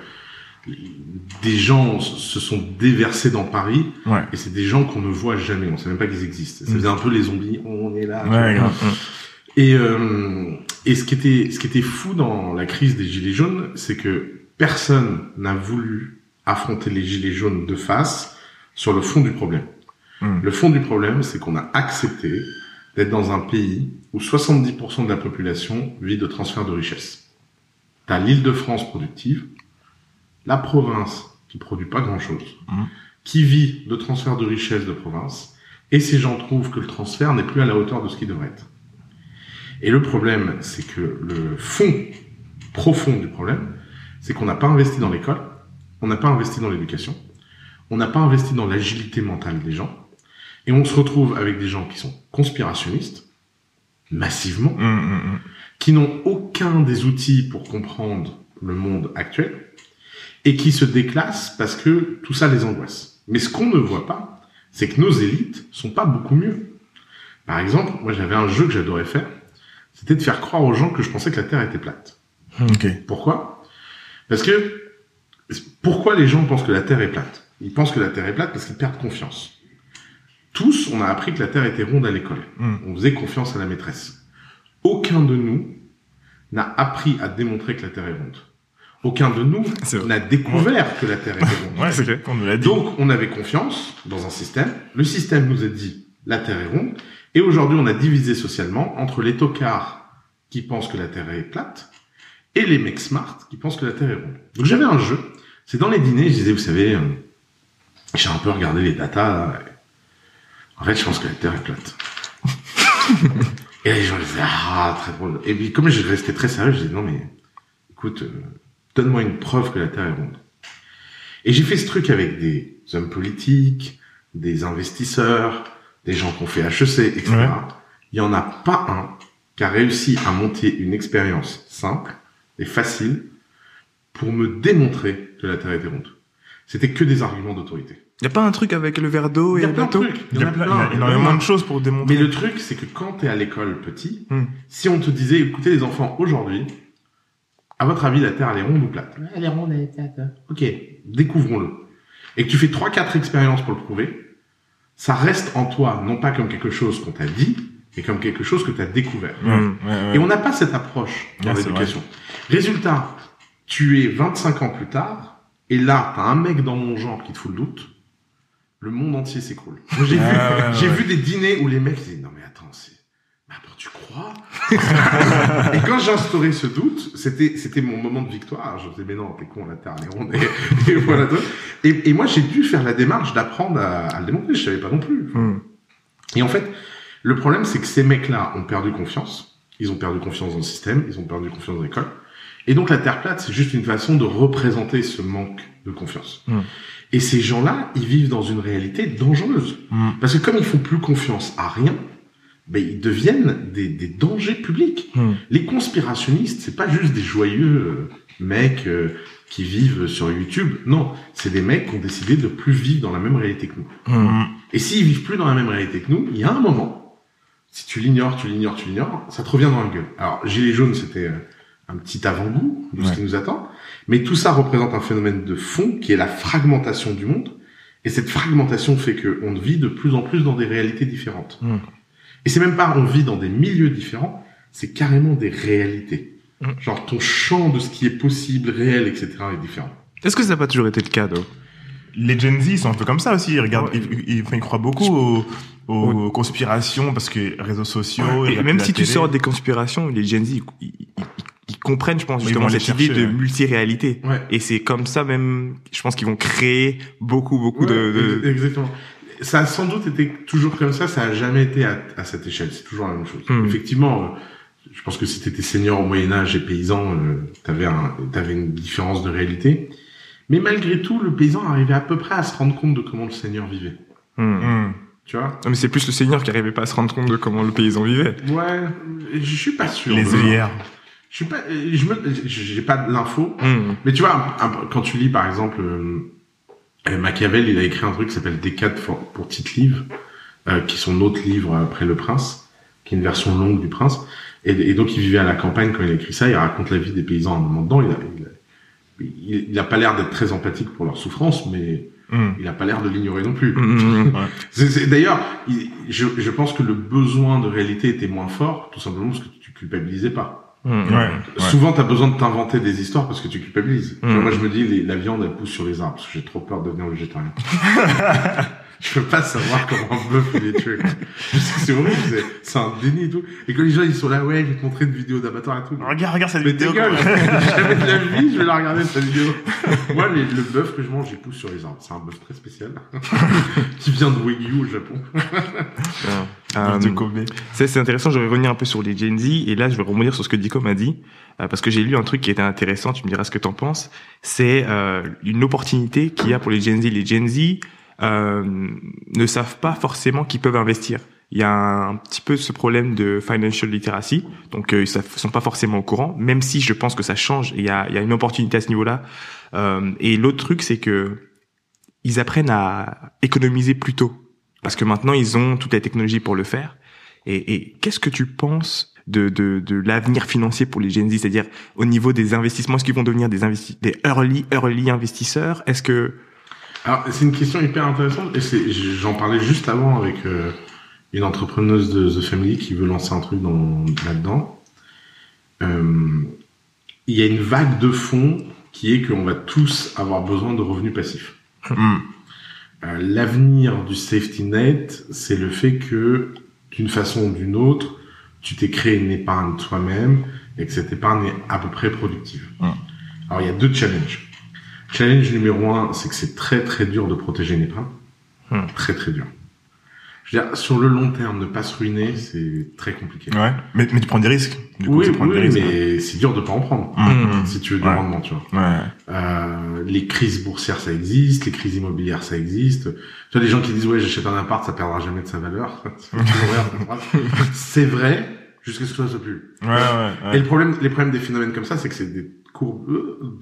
Des gens se sont déversés dans Paris, Ouais. et c'est des gens qu'on ne voit jamais. On sait même pas qu'ils existent. Ça faisait un peu les zombies. On est là. Ouais, grave. Et, euh, et ce qui était, ce qui était fou dans la crise des gilets jaunes, c'est que personne n'a voulu affronter les gilets jaunes de face sur le fond du problème. Mm. Le fond du problème, c'est qu'on a accepté d'être dans un pays où 70% de la population vit de transfert de richesse. T'as l'île de France productive, la province qui produit pas grand chose, Mhm. qui vit de transfert de richesse de province, et ces gens trouvent que le transfert n'est plus à la hauteur de ce qu'il devrait être. Et le problème, c'est que le fond profond du problème, c'est qu'on n'a pas investi dans l'école, on n'a pas investi dans l'éducation, on n'a pas investi dans l'agilité mentale des gens, et on se retrouve avec des gens qui sont conspirationnistes, massivement, mm, mm. qui n'ont aucun des outils pour comprendre le monde actuel, et qui se déclassent parce que tout ça les angoisse. Mais ce qu'on ne voit pas, c'est que nos élites sont pas beaucoup mieux. Par exemple, moi j'avais un jeu que j'adorais faire, c'était de faire croire aux gens que je pensais que la Terre était plate. Ok. Pourquoi? Parce que pourquoi les gens pensent que la Terre est plate? Ils pensent que la Terre est plate parce qu'ils perdent confiance. Tous, on a appris que la Terre était ronde à l'école. Mm. On faisait confiance à la maîtresse. Aucun de nous n'a appris à démontrer que la Terre est ronde. Aucun de nous n'a découvert que la Terre était ronde. Ouais, clair. On nous l'a dit. Donc, on avait confiance dans un système. Le système nous a dit la Terre est ronde. Et aujourd'hui, on a divisé socialement entre les tocards qui pensent que la Terre est plate et les mecs smart qui pensent que la Terre est ronde. Donc, j'avais un jeu. C'est dans les dîners, je disais, vous savez, euh, j'ai un peu regardé les datas. là. En fait, je pense que la Terre est plate. et les gens disaient, ah, très drôle. Et puis, comme je restais très sérieux, je disais, non, mais écoute, euh, donne-moi une preuve que la Terre est ronde. Et j'ai fait ce truc avec des hommes politiques, des investisseurs, des gens qui ont fait HEC, etc. Ouais. Il y en a pas un qui a réussi à monter une expérience simple et facile pour me démontrer que la Terre était ronde. C'était que des arguments d'autorité. Y a pas un truc avec le verre d'eau Il et y a le plein de bateau. Il y a, plein, il y a plein, énormément plein. de choses pour démontrer. Mais le truc, c'est que quand tu es à l'école petit, Hmm. si on te disait, écoutez les enfants, aujourd'hui, à votre avis, la Terre, elle est ronde ou plate? Elle est ronde, elle est plate. Ok, découvrons-le. Et que tu fais trois, quatre expériences pour le prouver, ça reste en toi, non pas comme quelque chose qu'on t'a dit, mais comme quelque chose que tu as découvert. Mm. ouais, ouais. Et on n'a pas cette approche dans Ouais, l'éducation. Résultat, tu es 25 ans plus tard, et là, t'as un mec dans mon genre qui te fout le doute, le monde entier s'écroule. J'ai Ah, vu, ouais, ouais, j'ai ouais. vu des dîners où les mecs disaient, non mais attends, c'est crois Et quand j'ai instauré ce doute, c'était c'était mon moment de victoire. Je disais mais non, t'es con, la terre elle est ronde. Et, et voilà. et moi j'ai dû faire la démarche d'apprendre à, à le démontrer. Je savais pas non plus. Hmm. Et en fait, le problème c'est que ces mecs-là ont perdu confiance. Ils ont perdu confiance dans le système. Ils ont perdu confiance dans l'école. Et donc la terre plate, c'est juste une façon de représenter ce manque de confiance. Hmm. Et ces gens-là, ils vivent dans une réalité dangereuse. Hmm. Parce que comme ils font plus confiance à rien, ben, ils deviennent des, des dangers publics. Hmm. Les conspirationnistes, c'est pas juste des joyeux euh, mecs euh, qui vivent sur YouTube. Non, c'est des mecs qui ont décidé de plus vivre dans la même réalité que nous. Hmm. Et s'ils vivent plus dans la même réalité que nous, il y a un moment, si tu l'ignores, tu l'ignores, tu l'ignores, ça te revient dans la gueule. Alors, Gilets jaunes, c'était euh, un petit avant-goût de ce qui nous attend. Mais tout ça représente un phénomène de fond qui est la fragmentation du monde. Et cette fragmentation fait qu'on vit de plus en plus dans des réalités différentes. Mm. Et c'est même pas on vit dans des milieux différents, c'est carrément des réalités. Mm. Genre ton champ de ce qui est possible, réel, etc. est différent. Est-ce que ça n'a pas toujours été le cas, though Les Gen Z sont un peu comme ça aussi. Ils regardent, Ouais. ils, ils- enfin, ils croient beaucoup aux, aux conspirations parce que réseaux sociaux. Et même si tu sors des conspirations, les Gen Z, ils, ils- ils- ils comprennent, je pense, justement cette idée chercher, de ouais. multi-réalité. Ouais. Et c'est comme ça même, je pense qu'ils vont créer beaucoup, beaucoup de... Ouais, de- ex- Exactement. Ça a sans doute été toujours comme ça, ça a jamais été à, à cette échelle, c'est toujours la même chose. Hmm. Effectivement, euh, je pense que si t'étais senior au Moyen-Âge et paysan, euh, t'avais un, t'avais une différence de réalité. Mais malgré tout, le paysan arrivait à peu près à se rendre compte de comment le seigneur vivait. Hmm. Hmm. Tu vois? Non, mais c'est plus le seigneur qui arrivait pas à se rendre compte de comment le paysan vivait. Ouais, je suis pas sûr. Les œillères. Je suis pas, je me, j'ai pas de l'info. Mais tu vois, quand tu lis par exemple euh, Machiavel, il a écrit un truc qui s'appelle Décade pour, pour Tite-Livre, euh, qui est son autre livre après Le Prince, qui est une version longue du Prince. Et, et donc il vivait à la campagne quand il a écrit ça, il raconte la vie des paysans un moment dedans. Il a, il a, il- il a pas l'air d'être très empathique pour leur souffrance, mais Hmm. il a pas l'air de l'ignorer non plus. Hmm. Ouais. C'est- D'ailleurs, il- je, je pense que le besoin de réalité était moins fort, tout simplement parce que tu culpabilisais pas. Hmm. Ouais. ouais. Souvent, t'as besoin de t'inventer des histoires parce que tu culpabilises. Tu vois, Mm. moi, je me dis, les- la viande, elle pousse sur les arbres parce que j'ai trop peur de devenir végétarien. je peux pas savoir comment un bœuf il est tué. c'est horrible, c'est- un déni et tout. Et quand les gens ils sont là, ouais, je vais te montrer une vidéo d'abattoir et tout. Regarde, regarde cette Mais vidéo. quoi. jamais de la vie, je vais la regarder cette vidéo. Moi, les- le bœuf que je mange, il pousse sur les arbres. C'est un bœuf très spécial qui vient de Wagyu au Japon. Kobe. C'est intéressant, je vais revenir un peu sur les Gen Z, et là je vais rebondir sur ce que Dico m'a dit, euh, parce que j'ai lu un truc qui était intéressant, tu me diras ce que t'en penses, c'est euh, une opportunité qu'il y a pour les Gen Z. Les Gen Z euh, ne savent pas forcément qu'ils peuvent investir. Il y a un, petit peu ce problème de financial literacy, donc euh, ils savent- sont pas forcément au courant, même si je pense que ça change, il y a, il y a une opportunité à ce niveau-là. Euh, et l'autre truc, c'est que ils apprennent à économiser plus tôt parce que maintenant ils ont toute la technologie pour le faire. Et, et qu'est-ce que tu penses de, de, de l'avenir financier pour les Gen Z, c'est-à-dire au niveau des investissements, est-ce qu'ils vont devenir des des early early investisseurs? Est-ce que Alors, c'est une question hyper intéressante et c'est, j'en parlais juste avant avec euh, une entrepreneuse de The Family qui veut lancer un truc dans, là-dedans. Euh, il y a une vague de fonds qui est qu'on va tous avoir besoin de revenus passifs. Hmm. L'avenir du safety net, c'est le fait que, d'une façon ou d'une autre, tu t'es créé une épargne toi-même et que cette épargne est à peu près productive. Mm. Alors, il y a deux challenges. Challenge numéro un, c'est que c'est très très dur de protéger une épargne. Mm. Très très dur. Je veux dire, sur le long terme, ne pas se ruiner, c'est très compliqué. Ouais. Mais, mais tu prends des risques. Du coup, oui, tu prends oui, des risques. mais c'est dur de pas en prendre. Hmm. Si tu veux du Ouais. rendement, tu vois. Ouais. Euh, les crises boursières, ça existe. Les crises immobilières, ça existe. Tu vois, des gens qui disent, ouais, j'achète un appart, ça perdra jamais de sa valeur. C'est vrai, jusqu'à ce que ça soit plus. Ouais, ouais, Et le problème, les problèmes des phénomènes comme ça, c'est que c'est des courbes, euh,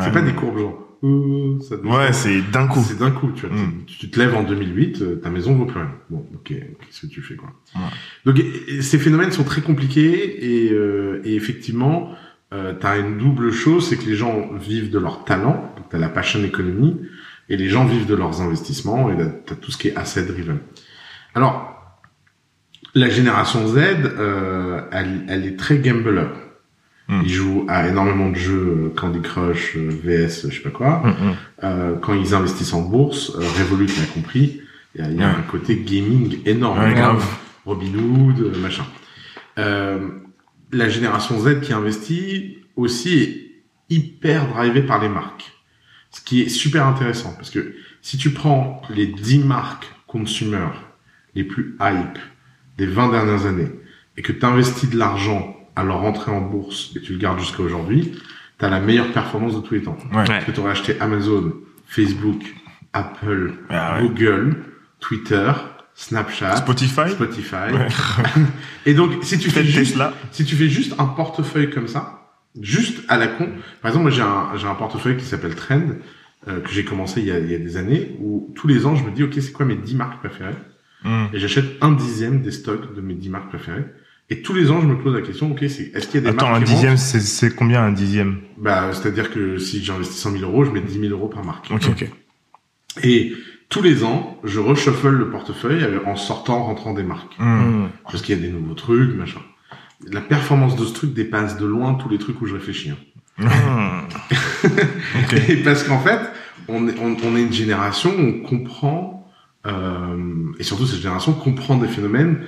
c'est pas des courbes genre, euh, ça. Ouais, c'est d'un coup. C'est d'un coup, tu vois. Mm. Tu, tu te lèves en 2008, euh, ta maison vaut plus rien. Bon, ok, qu'est-ce que tu fais, quoi? Ouais. Donc, et- et ces phénomènes sont très compliqués et, euh, et effectivement, euh, t'as une double chose, c'est que les gens vivent de leur talent, donc t'as la passion économie, et les gens vivent de leurs investissements, et t'as tout ce qui est asset driven. Alors, la génération Z, euh, elle, elle est très gambler. Mm. Ils jouent à énormément de jeux, euh, Candy Crush, euh, VS, je sais pas quoi. Euh, quand ils investissent en bourse, euh, Revolut l'a compris, il y a, y un côté gaming énorme. Ouais, grave. Robinhood, euh, machin. euh, la génération Z qui investit aussi est hyper drivée par les marques. Ce qui est super intéressant parce que si tu prends les 10 marques consumer les plus hype des 20 dernières années et que tu investis de l'argent à leur entrée en bourse et tu le gardes jusqu'à aujourd'hui, tu as la meilleure performance de tous les temps. Ouais. Parce que tu aurais acheté Amazon, Facebook, Apple, Ah ouais. Google, Twitter, Snapchat, Spotify. Spotify. Ouais. Et donc, si tu fais juste, Tesla. si tu fais juste un portefeuille comme ça, juste à la con. Par exemple, moi, j'ai un, j'ai un portefeuille qui s'appelle Trend, euh, que j'ai commencé il y, a, il y a des années, où tous les ans, je me dis, OK, c'est quoi mes 10 marques préférées? Hmm. Et j'achète un dixième des stocks de mes 10 marques préférées. Et tous les ans, je me pose la question, OK, c'est, est-ce qu'il y a des Attends, un marques qui dixième, c'est c'est combien un dixième? Bah, c'est-à-dire que si j'investis 100 000 euros, je mets 10 000 euros par marque. Ok. Ok. Et tous les ans, je reshuffle le portefeuille avec- en sortant, rentrant des marques. Hmm. Parce qu'il y a des nouveaux trucs, machin. La performance de ce truc dépasse de loin tous les trucs où je réfléchis. hein. Hmm. Ok. Et parce qu'en fait, on est, on, on est une génération où on comprend, euh, et surtout cette génération comprend des phénomènes.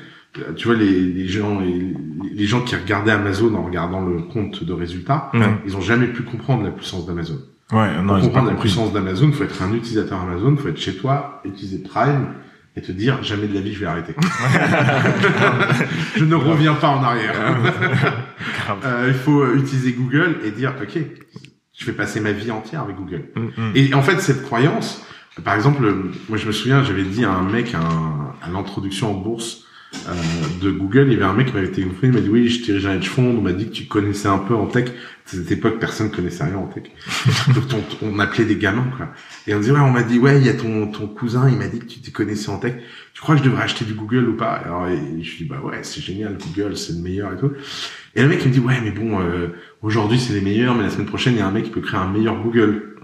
Tu vois, les, les gens, les, les gens qui regardaient Amazon en regardant le compte de résultats, ils ont jamais pu comprendre la puissance d'Amazon. Ouais, non, Pour comprendre la puissance d'Amazon, faut être un utilisateur Amazon, faut être chez toi, utiliser Prime et te dire jamais de la vie je vais arrêter. je ne reviens pas en arrière. Euh, il faut euh, utiliser Google et dire ok, je vais passer ma vie entière avec Google. Hmm. Et en fait cette croyance, par exemple, moi je me souviens, j'avais dit à un mec à l'introduction en bourse euh, de Google, il y avait un mec qui m'avait téléphoné, il m'a dit oui, je dirige un hedge fund, on m'a dit que tu connaissais un peu en tech. À cette époque, personne connaissait rien en tech. Donc on, on appelait des gamins quoi. Et on disait ouais, on m'a dit ouais, il y a ton ton cousin, il m'a dit que tu te connaissais en tech. Tu crois que je devrais acheter du Google ou pas? Alors et je dis bah ouais, c'est génial, Google, c'est le meilleur et tout. Et le mec il me dit ouais, mais bon, euh, aujourd'hui c'est les meilleurs, mais la semaine prochaine il y a un mec qui peut créer un meilleur Google.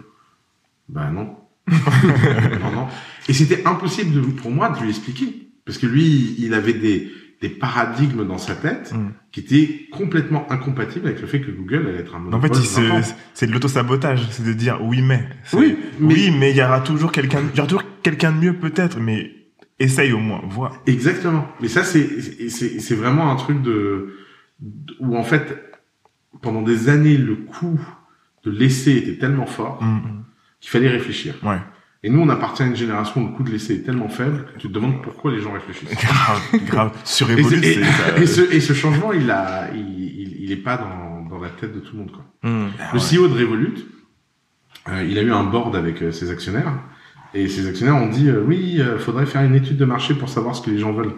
Bah non. non, non. Et c'était impossible de, pour moi de lui expliquer. Parce que lui, il avait des, des paradigmes dans sa tête Mm. qui étaient complètement incompatibles avec le fait que Google allait être un En monopole. fait, vingt ans. c'est de l'autosabotage, c'est de dire oui mais. Oui, mais- oui, mais il y aura toujours quelqu'un, il y aura toujours quelqu'un de mieux peut-être, mais essaye au moins, vois. Exactement. Mais ça, c'est c'est vraiment un truc de, de- où en fait, pendant des années, le coût de l'essai était tellement fort Hmm. qu'il fallait réfléchir. Ouais. Et nous, on appartient à une génération où le coût de l'essai est tellement faible que tu te demandes pourquoi les gens réfléchissent. Grave, grave. Sur Et, ce, et ce changement, il a, il, il, il est pas dans, dans la tête de tout le monde, quoi. Hmm. Ah Le ouais. CEO de Revolut, euh, il a eu un board avec euh, ses actionnaires, et ses actionnaires ont dit euh, oui, euh, faudrait faire une étude de marché pour savoir ce que les gens veulent.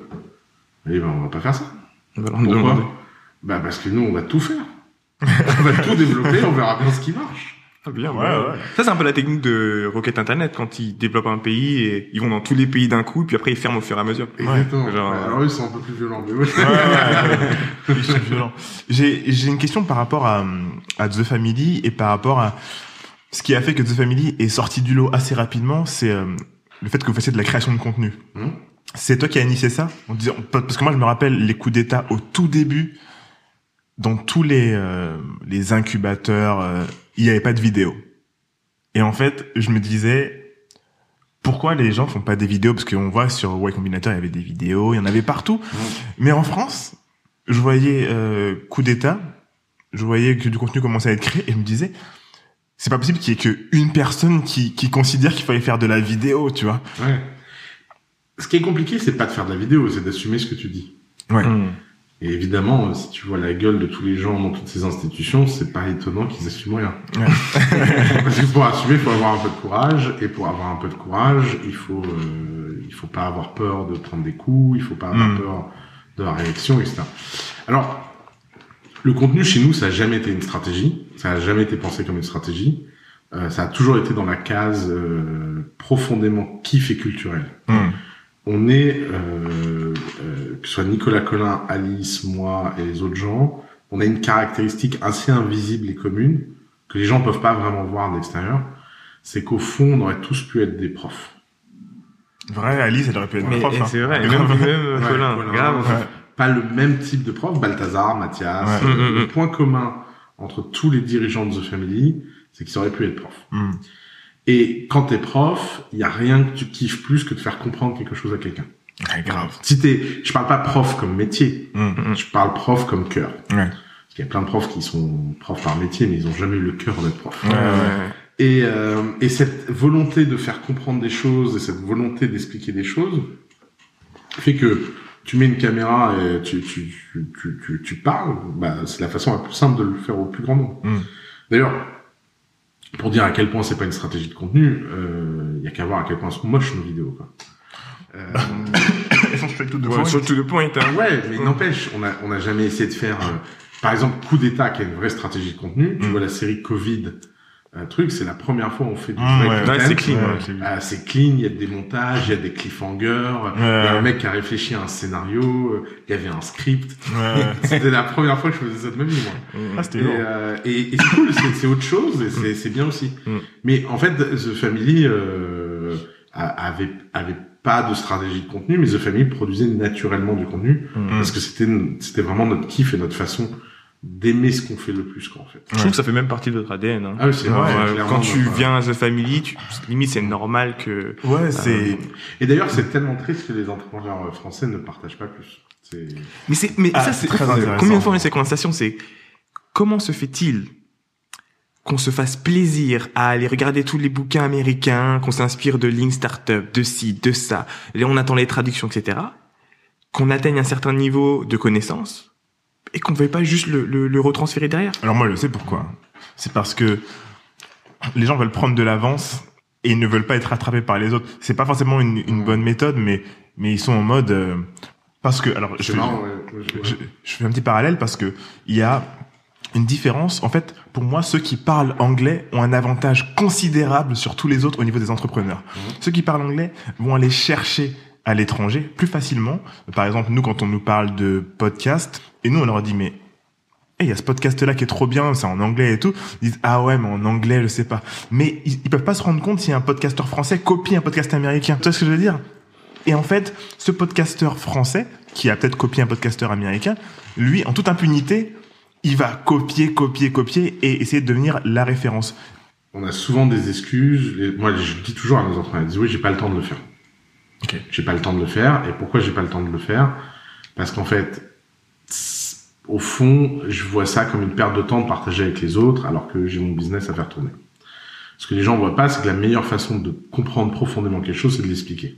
Et ben, on va pas faire ça. On va leur Pourquoi? Bah parce que nous, on va tout faire. on va tout développer, on verra bien ce qui marche. Ah, bien, Ouais, ouais. Ça, c'est un peu la technique de Rocket Internet quand ils développent un pays et ils vont dans tous les pays d'un coup, puis après ils ferment au fur et à mesure. Exactement. genre, Ouais, euh, alors eux, ils sont un peu plus violents. Mais ouais. Ouais, ouais, ouais. Oui, c'est violent. J'ai j'ai une question par rapport à, à The Family et par rapport à ce qui a fait que The Family est sorti du lot assez rapidement, c'est euh, le fait que vous fassiez de la création de contenu. Hum. C'est toi qui as initié ça en disant parce que moi je me rappelle les coups d'état au tout début dans tous les euh, les incubateurs, euh, il n'y avait pas de vidéo. Et en fait, je me disais pourquoi les gens font pas des vidéos? Parce qu'on voit sur Y Combinator il y avait des vidéos, il y en avait partout. Mais en France, je voyais euh, coup d'état, je voyais que du contenu commençait à être créé et je me disais c'est pas possible qu'il y ait que une personne qui qui considère qu'il fallait faire de la vidéo, tu vois. Ouais. Ce qui est compliqué, c'est pas de faire de la vidéo, c'est d'assumer ce que tu dis. Ouais. Hmm. Et évidemment, euh, si tu vois la gueule de tous les gens dans toutes ces institutions, c'est pas étonnant qu'ils assument rien. Parce que pour assumer, il faut avoir un peu de courage, et pour avoir un peu de courage, il faut, euh, il faut pas avoir peur de prendre des coups, il faut pas avoir Mm. peur de la réaction, etc. Alors, le contenu chez nous, ça a jamais été une stratégie, ça a jamais été pensé comme une stratégie, euh, ça a toujours été dans la case euh, profondément kiff et culturel Hum. On est, euh, euh, que ce soit Nicolas Collin, Alice, moi et les autres gens, on a une caractéristique assez invisible et commune que les gens peuvent pas vraiment voir de l'extérieur. C'est qu'au fond, on aurait tous pu être des profs. Vrai, Alice, elle aurait pu être Mais prof. hein. c'est vrai, et même, même Ouais, Colin, Colin, grave. Ouais. Pas le même type de prof, Balthazar, Mathias. Ouais. euh, Le point commun entre tous les dirigeants de The Family, c'est qu'ils auraient pu être profs. Hum. Et quand t'es prof, il y a rien que tu kiffes plus que de faire comprendre quelque chose à quelqu'un. Ouais, grave. Si t'es, je parle pas prof comme métier, Mm. je parle prof comme cœur. Ouais. Parce qu'il y a plein de profs qui sont profs par métier, mais ils ont jamais eu le cœur d'être prof. Ouais, Ouais. Et, euh, et cette volonté de faire comprendre des choses et cette volonté d'expliquer des choses fait que tu mets une caméra et tu, tu, tu, tu, tu, tu parles, bah, c'est la façon la plus simple de le faire au plus grand nombre. Mm. D'ailleurs, pour dire à quel point c'est pas une stratégie de contenu, euh, il y a qu'à voir à quel point sont moches nos vidéos. Quoi. Euh, the Ouais, point. sur tout le point, hein. Ouais, mais n'empêche, on a, on a jamais essayé de faire, euh, par exemple, Coup d'État, qui est une vraie stratégie de contenu. Tu Mm. vois la série Covid, un truc, c'est la première fois où on fait du Mm, vrai ouais. c'est clean, Ouais, ouais. c'est- Ah, c'est clean, il y a des montages, il y a des cliffhangers, il y a un mec qui a réfléchi à un scénario, euh, il y avait un script. Ouais. C'était la première fois que je faisais ça de ma vie, moi. Ah, c'était Et, euh, et, et c'est cool, c'est autre chose, et c'est c'est bien aussi. Mm. Mais en fait, The Family euh, avait, avait pas de stratégie de contenu, mais The Family produisait naturellement du contenu, Mm. parce que c'était c'était vraiment notre kiff et notre façon d'aimer ce qu'on fait le plus, quoi, en fait. Je trouve que ça fait même partie de votre ADN. Hein. Ah oui, c'est vrai. ouais, clairement, quand tu notre- viens à The Family, tu, limite c'est normal que. Ouais, c'est. Et d'ailleurs, c'est tellement triste que les entrepreneurs français ne partagent pas plus. C'est Mais c'est, mais Ah, ça c'est très intéressant. Combien de fois on a eu cette conversation, c'est comment se fait-il qu'on se fasse plaisir à aller regarder tous les bouquins américains, qu'on s'inspire de Lean Startup, de ci, de ça, et on attend les traductions, etc., qu'on atteigne un certain niveau de connaissance, et qu'on ne veuille pas juste le, le, le retransférer derrière. Alors moi, je sais pourquoi. C'est parce que les gens veulent prendre de l'avance et ils ne veulent pas être rattrapés par les autres. C'est pas forcément une, une bonne méthode, mais mais ils sont en mode euh, parce que alors je c'est fais, marrant, ouais. Je- fais un petit parallèle parce que il y a une différence. En fait, pour moi, ceux qui parlent anglais ont un avantage considérable sur tous les autres au niveau des entrepreneurs. Ceux qui parlent anglais vont aller chercher à l'étranger plus facilement. Par exemple, nous, quand on nous parle de podcast, et nous, on leur dit, mais il y a ce podcast-là qui est trop bien, c'est en anglais et tout. Ils disent, ah ouais, mais en anglais, je sais pas. Mais ils, ils peuvent pas se rendre compte si un podcasteur français copie un podcast américain. Tu vois ce que je veux dire? Et en fait, ce podcasteur français, qui a peut-être copié un podcasteur américain, lui, en toute impunité, il va copier, copier, copier et essayer de devenir la référence. On a souvent des excuses. Moi, je dis toujours à nos entrepreneurs, ils disent oui, j'ai pas le temps de le faire. Ok. J'ai pas le temps de le faire. Et pourquoi j'ai pas le temps de le faire? Parce qu'en fait, au fond, je vois ça comme une perte de temps de partager avec les autres, alors que j'ai mon business à faire tourner. Ce que les gens voient pas, c'est que la meilleure façon de comprendre profondément quelque chose, c'est de l'expliquer.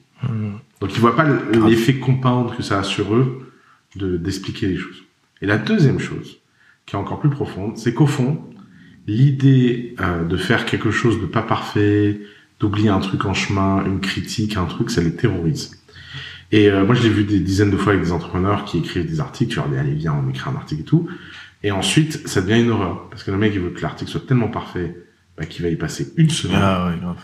Donc ils voient pas le- l'effet compound que ça a sur eux de d'expliquer les choses. Et la deuxième chose, qui est encore plus profonde, c'est qu'au fond, l'idée euh, de faire quelque chose de pas parfait, d'oublier un truc en chemin, une critique, un truc, ça les terrorise. Et euh, moi, je l'ai vu des dizaines de fois avec des entrepreneurs qui écrivent des articles, je leur dis, allez, viens, on écrit un article et tout. Et ensuite, ça devient une horreur. Parce que le mec, il veut que l'article soit tellement parfait bah, qu'il va y passer une semaine. Ah ouais, grave.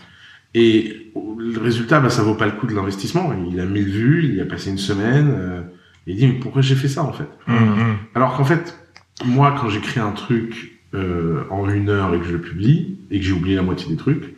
Et le résultat, bah, ça vaut pas le coup de l'investissement. Il a 1000 vues, il y a passé une semaine. euh, et il dit, mais pourquoi j'ai fait ça, en fait? Hum, hum. Alors qu'en fait, moi, quand j'écris un truc euh, en une heure et que je le publie, et que j'ai oublié la moitié des trucs,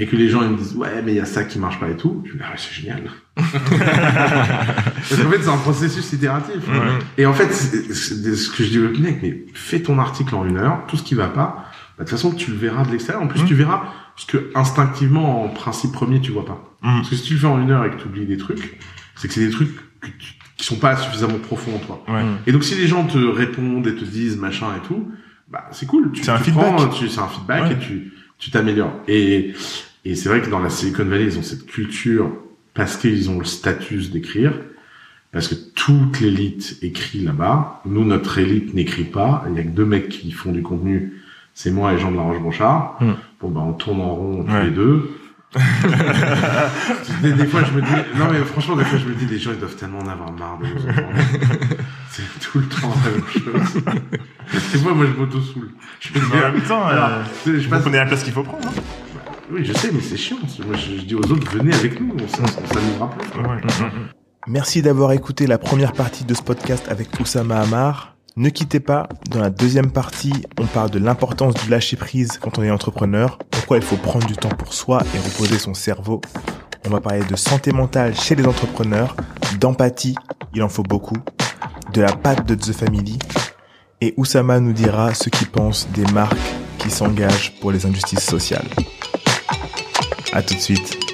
et que les gens ils me disent, ouais, mais il y a ça qui marche pas et tout, je me dis, ah, ouais, c'est génial. Parce qu'en fait, c'est un processus itératif. Ouais. Et en fait, c'est ce que je dis au mec, mais fais ton article en une heure, tout ce qui va pas, bah, de toute façon, tu le verras de l'extérieur. En plus, Mm. tu verras ce que instinctivement, en principe premier, tu vois pas. Mm. Parce que si tu le fais en une heure et que tu oublies des trucs, c'est que c'est des trucs que tu- qui sont pas suffisamment profonds en toi. Ouais. Et donc, si les gens te répondent et te disent machin et tout, bah, c'est cool. Tu, C'est un feedback. c'est un feedback et tu, tu t'améliores. Et, et c'est vrai que dans la Silicon Valley, ils ont cette culture parce qu'ils ont le statut d'écrire, parce que toute l'élite écrit là-bas. Nous, notre élite n'écrit pas. Il y a que deux mecs qui font du contenu. C'est moi et Jean de la Roche-Brochard. Hmm. Bon, bah, on tourne en rond tous Ouais. les deux. des, des fois, je me dis, non, mais franchement, des fois, je me dis, les gens, ils doivent tellement en avoir marre de nous. C'est tout le temps la même chose. Des fois, moi, je m'auto-soule. Je me dis, Mais en même temps, alors, euh, je vous passe- prenez la place qu'il faut prendre. hein. Oui, je sais, mais c'est chiant. Moi, je, je dis aux autres, venez avec nous, on, s- on s'amusera plus. quoi. Ouais. Merci d'avoir écouté la première partie de ce podcast avec Oussama Hamar. Ne quittez pas, dans la deuxième partie, on parle de l'importance du lâcher prise quand on est entrepreneur, pourquoi il faut prendre du temps pour soi et reposer son cerveau. On va parler de santé mentale chez les entrepreneurs, d'empathie, il en faut beaucoup, de la patte de The Family, et Oussama nous dira ce qu'il pense des marques qui s'engagent pour les injustices sociales. À tout de suite.